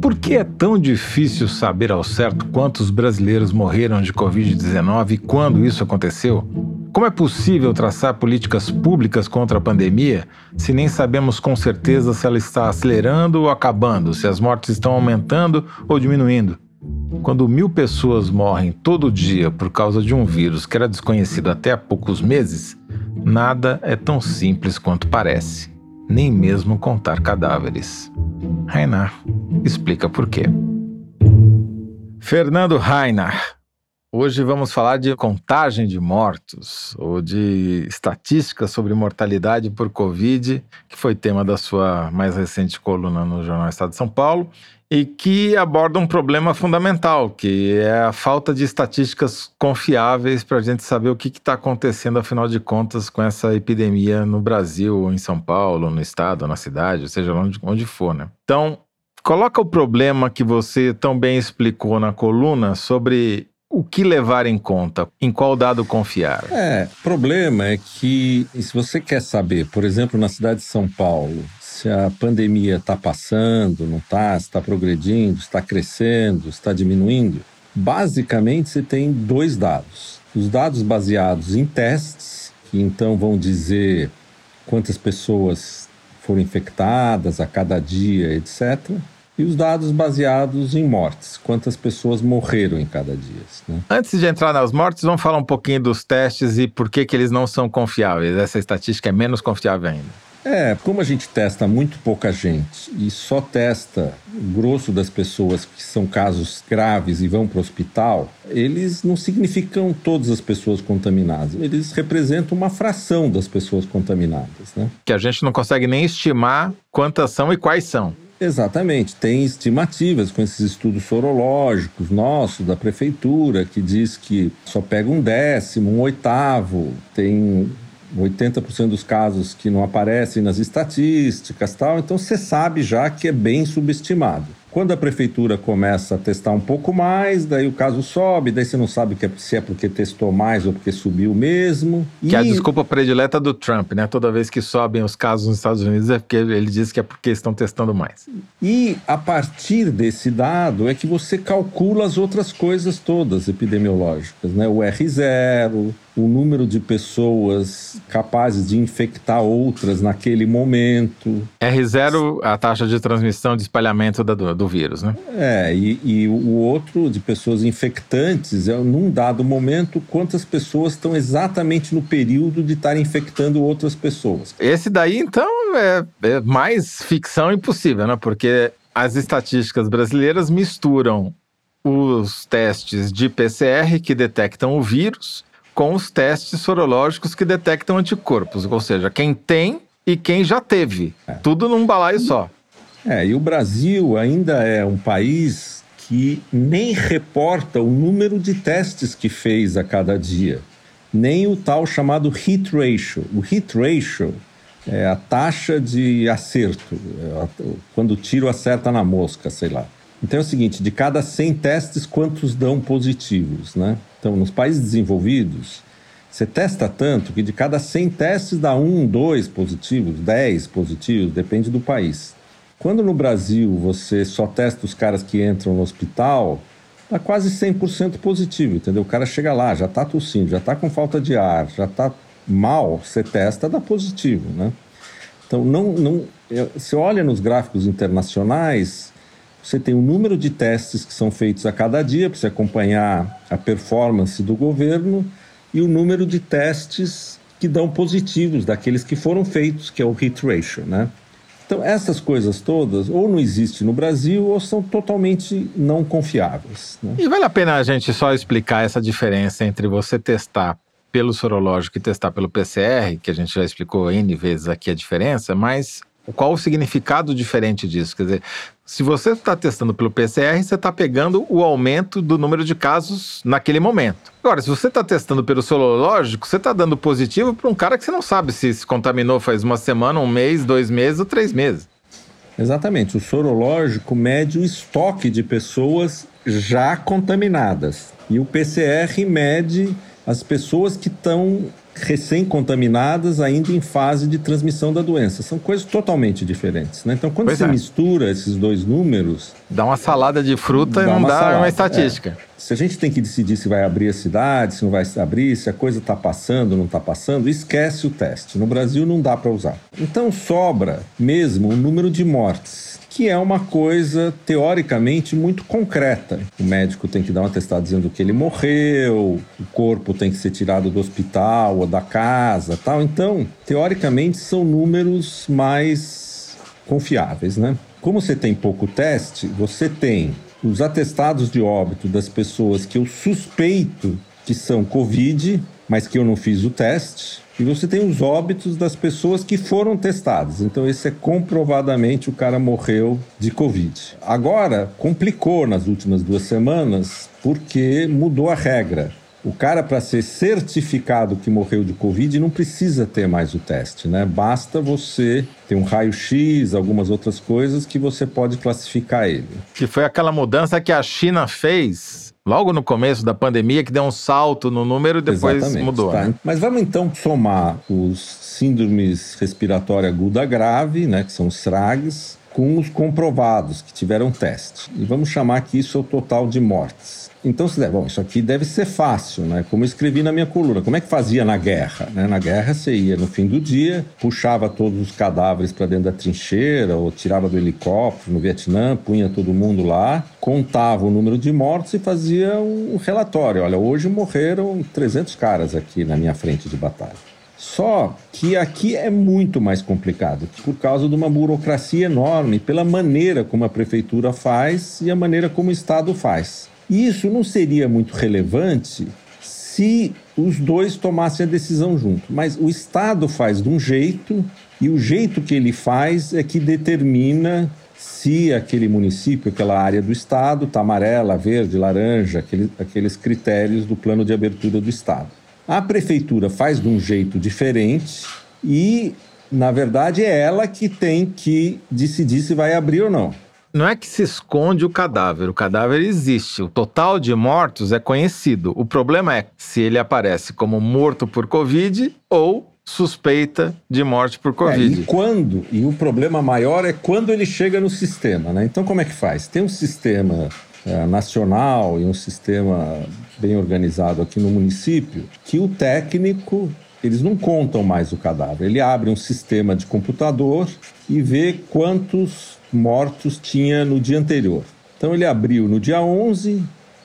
Por que é tão difícil saber ao certo quantos brasileiros morreram de Covid-19 e quando isso aconteceu? Como é possível traçar políticas públicas contra a pandemia se nem sabemos com certeza se ela está acelerando ou acabando, se as mortes estão aumentando ou diminuindo? Quando mil pessoas morrem todo dia por causa de um vírus que era desconhecido até há poucos meses, nada é tão simples quanto parece, nem mesmo contar cadáveres. Rainar explica por quê. Fernando Rainar. Hoje vamos falar de contagem de mortos ou de estatísticas sobre mortalidade por Covid, que foi tema da sua mais recente coluna no Jornal Estado de São Paulo e que aborda um problema fundamental, que é a falta de estatísticas confiáveis para a gente saber o que está acontecendo, afinal de contas, com essa epidemia no Brasil, em São Paulo, no estado, na cidade, ou seja, onde, onde for, né? Então, coloca o problema que você tão bem explicou na coluna sobre o que levar em conta, em qual dado confiar. É, o problema é que se você quer saber, por exemplo, na cidade de São Paulo, se a pandemia está passando, não está, está progredindo, está crescendo, está diminuindo. Basicamente, você tem dois dados. Os dados baseados em testes, que então vão dizer quantas pessoas foram infectadas a cada dia, etc. E os dados baseados em mortes, quantas pessoas morreram em cada dia. Né? Antes de entrar nas mortes, vamos falar um pouquinho dos testes e por que, que eles não são confiáveis. Essa estatística é menos confiável ainda. É, como a gente testa muito pouca gente e só testa o grosso das pessoas que são casos graves e vão para o hospital, eles não significam todas as pessoas contaminadas. Eles representam uma fração das pessoas contaminadas, né? Que a gente não consegue nem estimar quantas são e quais são. Exatamente, tem estimativas com esses estudos sorológicos nossos, da prefeitura, que diz que só pega um décimo, um oitavo, tem 80% dos casos que não aparecem nas estatísticas tal, então você sabe já que é bem subestimado. Quando a prefeitura começa a testar um pouco mais, daí o caso sobe, daí você não sabe é, se é porque testou mais ou porque subiu mesmo. Que é a desculpa predileta do Trump, né? Toda vez que sobem os casos nos Estados Unidos é porque ele diz que é porque estão testando mais. E a partir desse dado é que você calcula as outras coisas todas epidemiológicas, né? O R0, o número de pessoas capazes de infectar outras naquele momento. R0, a taxa de transmissão de espalhamento da, do, do vírus, né? É, e, e, o outro de pessoas infectantes é, num dado momento, quantas pessoas estão exatamente no período de estar infectando outras pessoas. Esse daí, então, é, é mais ficção impossível, né? Porque as estatísticas brasileiras misturam os testes de PCR que detectam o vírus com os testes sorológicos que detectam anticorpos, ou seja, quem tem e quem já teve. É. Tudo num balaio só. É, e o Brasil ainda é um país que nem reporta o número de testes que fez a cada dia, nem o tal chamado hit ratio. O hit ratio é a taxa de acerto, é quando o tiro acerta na mosca, sei lá. Então é o seguinte, de cada 100 testes, quantos dão positivos, né? Então, nos países desenvolvidos, você testa tanto que de cada 100 testes dá um, dois positivos, 10 positivos, depende do país. Quando no Brasil você só testa os caras que entram no hospital, dá quase 100% positivo, entendeu? O cara chega lá, já está tossindo, já está com falta de ar, já está mal, você testa, dá positivo, né? Então, não, não, você olha nos gráficos internacionais, você tem o número de testes que são feitos a cada dia para você acompanhar a performance do governo e o número de testes que dão positivos daqueles que foram feitos, que é o hit ratio, né? Então, essas coisas todas ou não existem no Brasil ou são totalmente não confiáveis. Né? E vale a pena a gente só explicar essa diferença entre você testar pelo sorológico e testar pelo PCR, que a gente já explicou N vezes aqui a diferença, mas Qual o significado diferente disso? Quer dizer, se você está testando pelo PCR, você está pegando o aumento do número de casos naquele momento. Agora, se você está testando pelo sorológico, você está dando positivo para um cara que você não sabe se se contaminou faz uma semana, um mês, dois meses ou três meses. Exatamente. O sorológico mede o estoque de pessoas já contaminadas. E o PCR mede as pessoas que estão recém-contaminadas, ainda em fase de transmissão da doença. São coisas totalmente diferentes. Né? Então, quando pois você é. mistura esses dois números. Dá uma salada de fruta e não dá salada, uma estatística. É. Se a gente tem que decidir se vai abrir a cidade, se não vai abrir, se a coisa está passando, não está passando, esquece o teste. No Brasil não dá para usar. Então sobra mesmo o número de mortes que é uma coisa teoricamente muito concreta. O médico tem que dar um atestado dizendo que ele morreu, o corpo tem que ser tirado do hospital ou da casa, tal. Então, teoricamente são números mais confiáveis, né? Como você tem pouco teste, você tem os atestados de óbito das pessoas que eu suspeito que são Covid, mas que eu não fiz o teste. E você tem os óbitos das pessoas que foram testadas. Então, esse é comprovadamente o cara morreu de Covid. Agora, complicou nas últimas duas semanas porque mudou a regra. O cara, para ser certificado que morreu de Covid, não precisa ter mais o teste, né? Basta você ter um raio-x, algumas outras coisas que você pode classificar ele. Que foi aquela mudança que a China fez logo no começo da pandemia, que deu um salto no número e depois Exatamente, mudou. Tá. Né? Mas vamos então somar os síndromes respiratória aguda grave, né, que são os SRAGs, com os comprovados que tiveram teste. E vamos chamar que isso é o total de mortes. Então, se der, bom, isso aqui deve ser fácil, né? Como eu escrevi na minha coluna. Como é que fazia na guerra? Né? Na guerra, você ia no fim do dia, puxava todos os cadáveres para dentro da trincheira, ou tirava do helicóptero no Vietnã, punha todo mundo lá, contava o número de mortos e fazia um relatório. Olha, hoje morreram 300 caras aqui na minha frente de batalha. Só que aqui é muito mais complicado, por causa de uma burocracia enorme, pela maneira como a prefeitura faz e a maneira como o Estado faz. Isso não seria muito relevante se os dois tomassem a decisão junto. Mas o Estado faz de um jeito e o jeito que ele faz é que determina se aquele município, aquela área do Estado está amarela, verde, laranja, aquele, aqueles critérios do plano de abertura do Estado. A prefeitura faz de um jeito diferente e, na verdade, é ela que tem que decidir se vai abrir ou não não é que se esconde o cadáver, o cadáver existe. O total de mortos é conhecido. O problema é se ele aparece como morto por Covid ou suspeita de morte por Covid. É, e quando? E o problema maior é quando ele chega no sistema, né? Então, como é que faz? Tem um sistema é, nacional e um sistema bem organizado aqui no município que o técnico eles não contam mais o cadáver. Ele abre um sistema de computador e vê quantos mortos tinha no dia anterior. Então ele abriu no dia 11,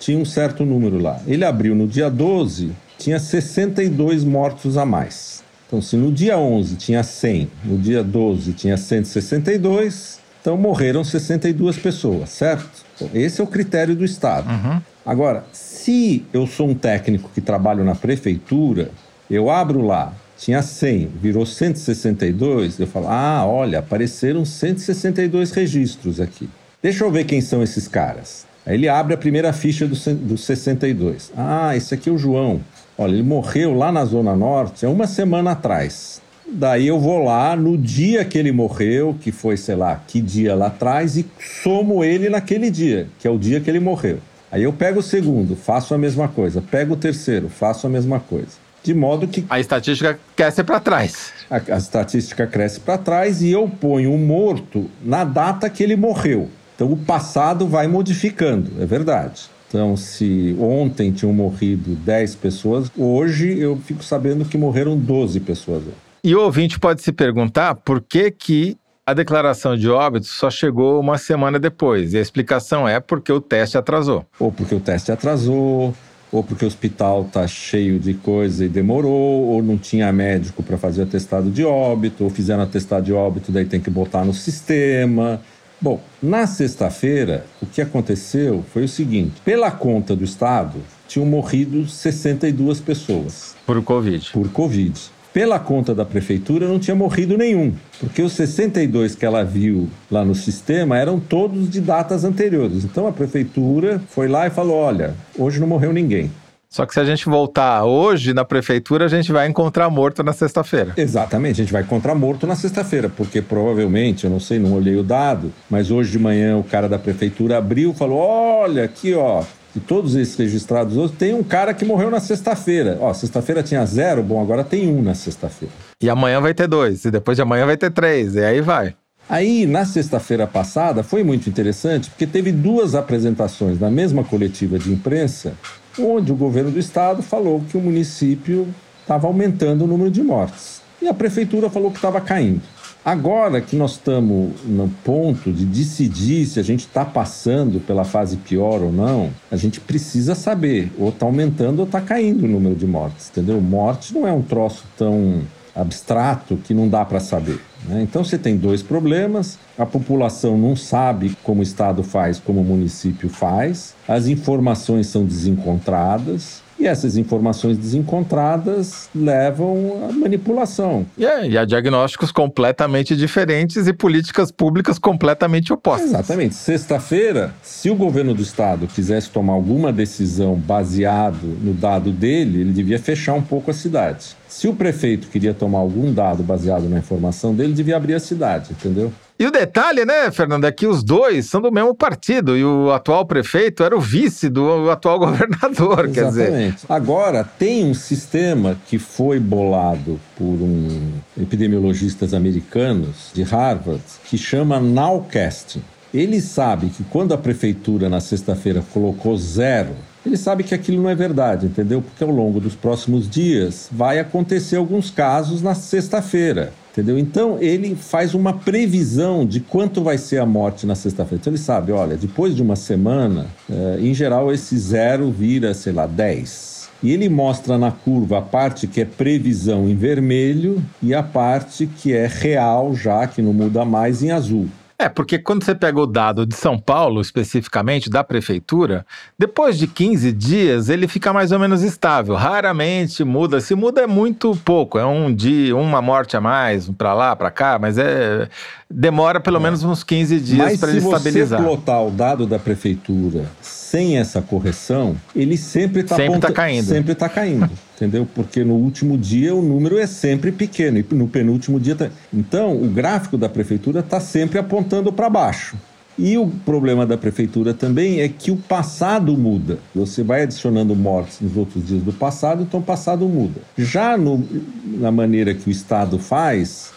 tinha um certo número lá. Ele abriu no dia 12, tinha 62 mortos a mais. Então, se no dia 11 tinha 100, no dia 12 tinha 162, então morreram 62 pessoas, certo? Esse é o critério do Estado. Uhum. Agora, se eu sou um técnico que trabalho na prefeitura, eu abro lá tinha 100, virou 162, eu falo, ah, olha, apareceram 162 registros aqui. Deixa eu ver quem são esses caras. Aí ele abre a primeira ficha dos do 62. Ah, esse aqui é o João. Olha, ele morreu lá na Zona Norte há uma semana atrás. Daí eu vou lá no dia que ele morreu, que foi, sei lá, que dia lá atrás, e somo ele naquele dia, que é o dia que ele morreu. Aí eu pego o segundo, faço a mesma coisa. Pego o terceiro, faço a mesma coisa de modo que. A estatística cresce para trás. A, a estatística cresce para trás e eu ponho o morto na data que ele morreu. Então o passado vai modificando, é verdade. Então, se ontem tinham morrido 10 pessoas, hoje eu fico sabendo que morreram 12 pessoas. E o ouvinte pode se perguntar por que, que a declaração de óbito só chegou uma semana depois. E a explicação é porque o teste atrasou. Ou porque o teste atrasou, ou porque o hospital está cheio de coisa e demorou, ou não tinha médico para fazer o atestado de óbito, ou fizeram atestado de óbito, daí tem que botar no sistema. Bom, na sexta-feira, o que aconteceu foi o seguinte: pela conta do Estado, tinham morrido 62 pessoas. Por Covid. Por Covid. Pela conta da prefeitura, não tinha morrido nenhum, porque os 62 que ela viu lá no sistema eram todos de datas anteriores. Então a prefeitura foi lá e falou: olha, hoje não morreu ninguém. Só que se a gente voltar hoje na prefeitura, a gente vai encontrar morto na sexta-feira. Exatamente, a gente vai encontrar morto na sexta-feira, porque provavelmente, eu não sei, não olhei o dado, mas hoje de manhã o cara da prefeitura abriu e falou: olha, aqui ó, de todos esses registrados hoje, tem um cara que morreu na sexta-feira. Ó, sexta-feira tinha zero, bom, agora tem um na sexta-feira. E amanhã vai ter dois, e depois de amanhã vai ter três, e aí vai. Aí, na sexta-feira passada, foi muito interessante, porque teve duas apresentações na mesma coletiva de imprensa onde o governo do estado falou que o município estava aumentando o número de mortes. E a prefeitura falou que estava caindo. Agora que nós estamos no ponto de decidir se a gente está passando pela fase pior ou não, a gente precisa saber, ou está aumentando ou está caindo o número de mortes, entendeu? Morte não é um troço tão abstrato que não dá para saber. Né? Então você tem dois problemas: a população não sabe como o Estado faz, como o município faz, as informações são desencontradas e essas informações desencontradas levam à manipulação. Yeah, e a diagnósticos completamente diferentes e políticas públicas completamente opostas. Exatamente. Sexta-feira, se o governo do estado quisesse tomar alguma decisão baseado no dado dele, ele devia fechar um pouco a cidade. Se o prefeito queria tomar algum dado baseado na informação dele, devia abrir a cidade, entendeu? E o detalhe, né, Fernando, é que os dois são do mesmo partido e o atual prefeito era o vice do atual governador, Exatamente. quer dizer. Agora, tem um sistema que foi bolado por um epidemiologistas americanos de Harvard que chama Nowcasting. Ele sabe que quando a prefeitura na sexta-feira colocou zero ele sabe que aquilo não é verdade, entendeu? Porque ao longo dos próximos dias vai acontecer alguns casos na sexta-feira. Entendeu? Então ele faz uma previsão de quanto vai ser a morte na sexta-feira. Então ele sabe, olha, depois de uma semana, eh, em geral esse zero vira, sei lá, 10. E ele mostra na curva a parte que é previsão em vermelho e a parte que é real, já que não muda mais, em azul. É, porque quando você pega o dado de São Paulo, especificamente, da prefeitura, depois de 15 dias ele fica mais ou menos estável. Raramente muda. Se muda é muito pouco. É um dia, uma morte a mais, para lá, para cá, mas é. Demora pelo é. menos uns 15 dias para ele estabilizar. Se você plotar o dado da prefeitura sem essa correção, ele sempre está sempre tá caindo. Sempre está caindo, entendeu? Porque no último dia o número é sempre pequeno e no penúltimo dia tá... Então, o gráfico da prefeitura está sempre apontando para baixo. E o problema da prefeitura também é que o passado muda. Você vai adicionando mortes nos outros dias do passado, então o passado muda. Já no, na maneira que o Estado faz,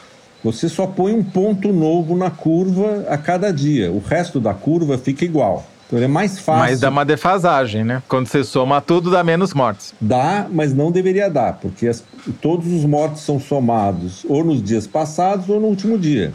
você só põe um ponto novo na curva a cada dia. O resto da curva fica igual. Então é mais fácil. Mas dá uma defasagem, né? Quando você soma tudo, dá menos mortes. Dá, mas não deveria dar, porque as, todos os mortes são somados ou nos dias passados ou no último dia.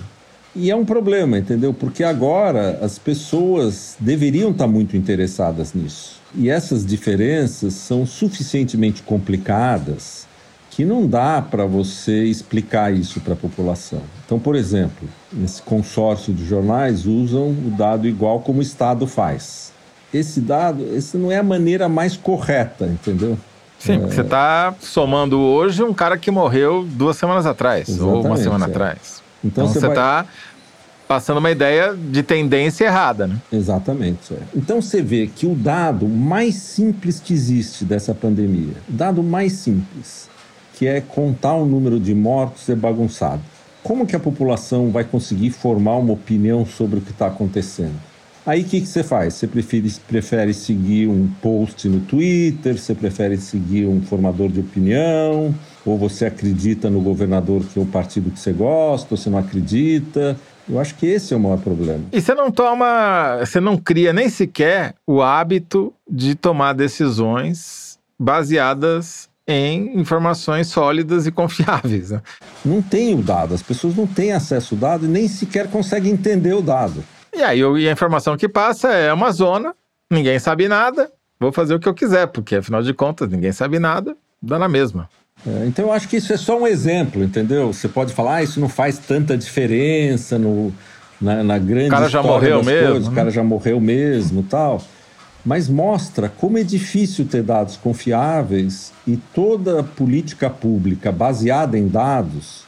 E é um problema, entendeu? Porque agora as pessoas deveriam estar muito interessadas nisso. E essas diferenças são suficientemente complicadas que não dá para você explicar isso para a população. Então, por exemplo, esse consórcio de jornais usam o dado igual como o Estado faz. Esse dado, essa não é a maneira mais correta, entendeu? Sim, é... você está somando hoje um cara que morreu duas semanas atrás, Exatamente, ou uma semana é. atrás. Então, então você está vai... passando uma ideia de tendência errada, né? Exatamente. É. Então você vê que o dado mais simples que existe dessa pandemia, o dado mais simples, que é contar o número de mortos é bagunçado. Como que a população vai conseguir formar uma opinião sobre o que está acontecendo? Aí o que, que você faz? Você prefere, prefere seguir um post no Twitter? Você prefere seguir um formador de opinião? Ou você acredita no governador que é o partido que você gosta? Ou você não acredita? Eu acho que esse é o maior problema. E você não toma, você não cria nem sequer o hábito de tomar decisões baseadas em informações sólidas e confiáveis. Né? Não tem o dado, as pessoas não têm acesso ao dado e nem sequer conseguem entender o dado. E aí e a informação que passa é uma zona, ninguém sabe nada, vou fazer o que eu quiser, porque afinal de contas ninguém sabe nada, dá na mesma. É, então eu acho que isso é só um exemplo, entendeu? Você pode falar, ah, isso não faz tanta diferença no, na, na grande. O cara já morreu mesmo. Coisas, né? O cara já morreu mesmo tal. Mas mostra como é difícil ter dados confiáveis e toda política pública baseada em dados,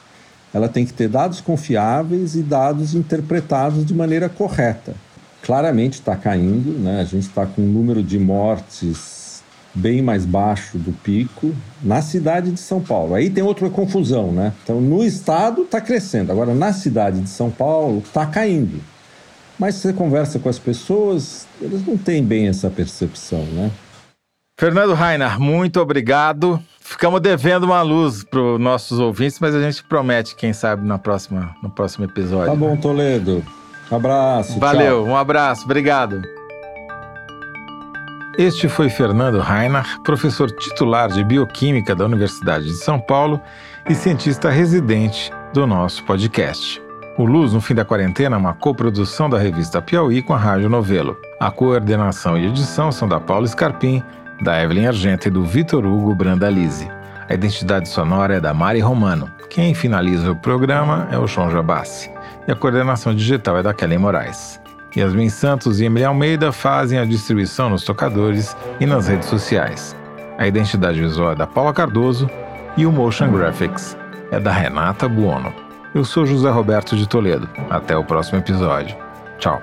ela tem que ter dados confiáveis e dados interpretados de maneira correta. Claramente está caindo, né? a gente está com um número de mortes bem mais baixo do pico na cidade de São Paulo. Aí tem outra confusão, né? Então, no estado está crescendo, agora na cidade de São Paulo está caindo. Mas você conversa com as pessoas, eles não têm bem essa percepção, né? Fernando Rainer, muito obrigado. Ficamos devendo uma luz para os nossos ouvintes, mas a gente promete, quem sabe, na próxima, no próximo episódio. Tá bom, né? Toledo. Abraço. Valeu, tchau. um abraço, obrigado. Este foi Fernando Rainer, professor titular de Bioquímica da Universidade de São Paulo e cientista residente do nosso podcast. O Luz no Fim da Quarentena é uma coprodução da revista Piauí com a Rádio Novelo. A coordenação e edição são da Paula Scarpim, da Evelyn Argenta e do Vitor Hugo Brandalize. A identidade sonora é da Mari Romano. Quem finaliza o programa é o João Jabassi. E a coordenação digital é da Kelly Moraes. Yasmin Santos e Emily Almeida fazem a distribuição nos tocadores e nas redes sociais. A identidade visual é da Paula Cardoso e o Motion Graphics é da Renata Buono. Eu sou José Roberto de Toledo. Até o próximo episódio. Tchau.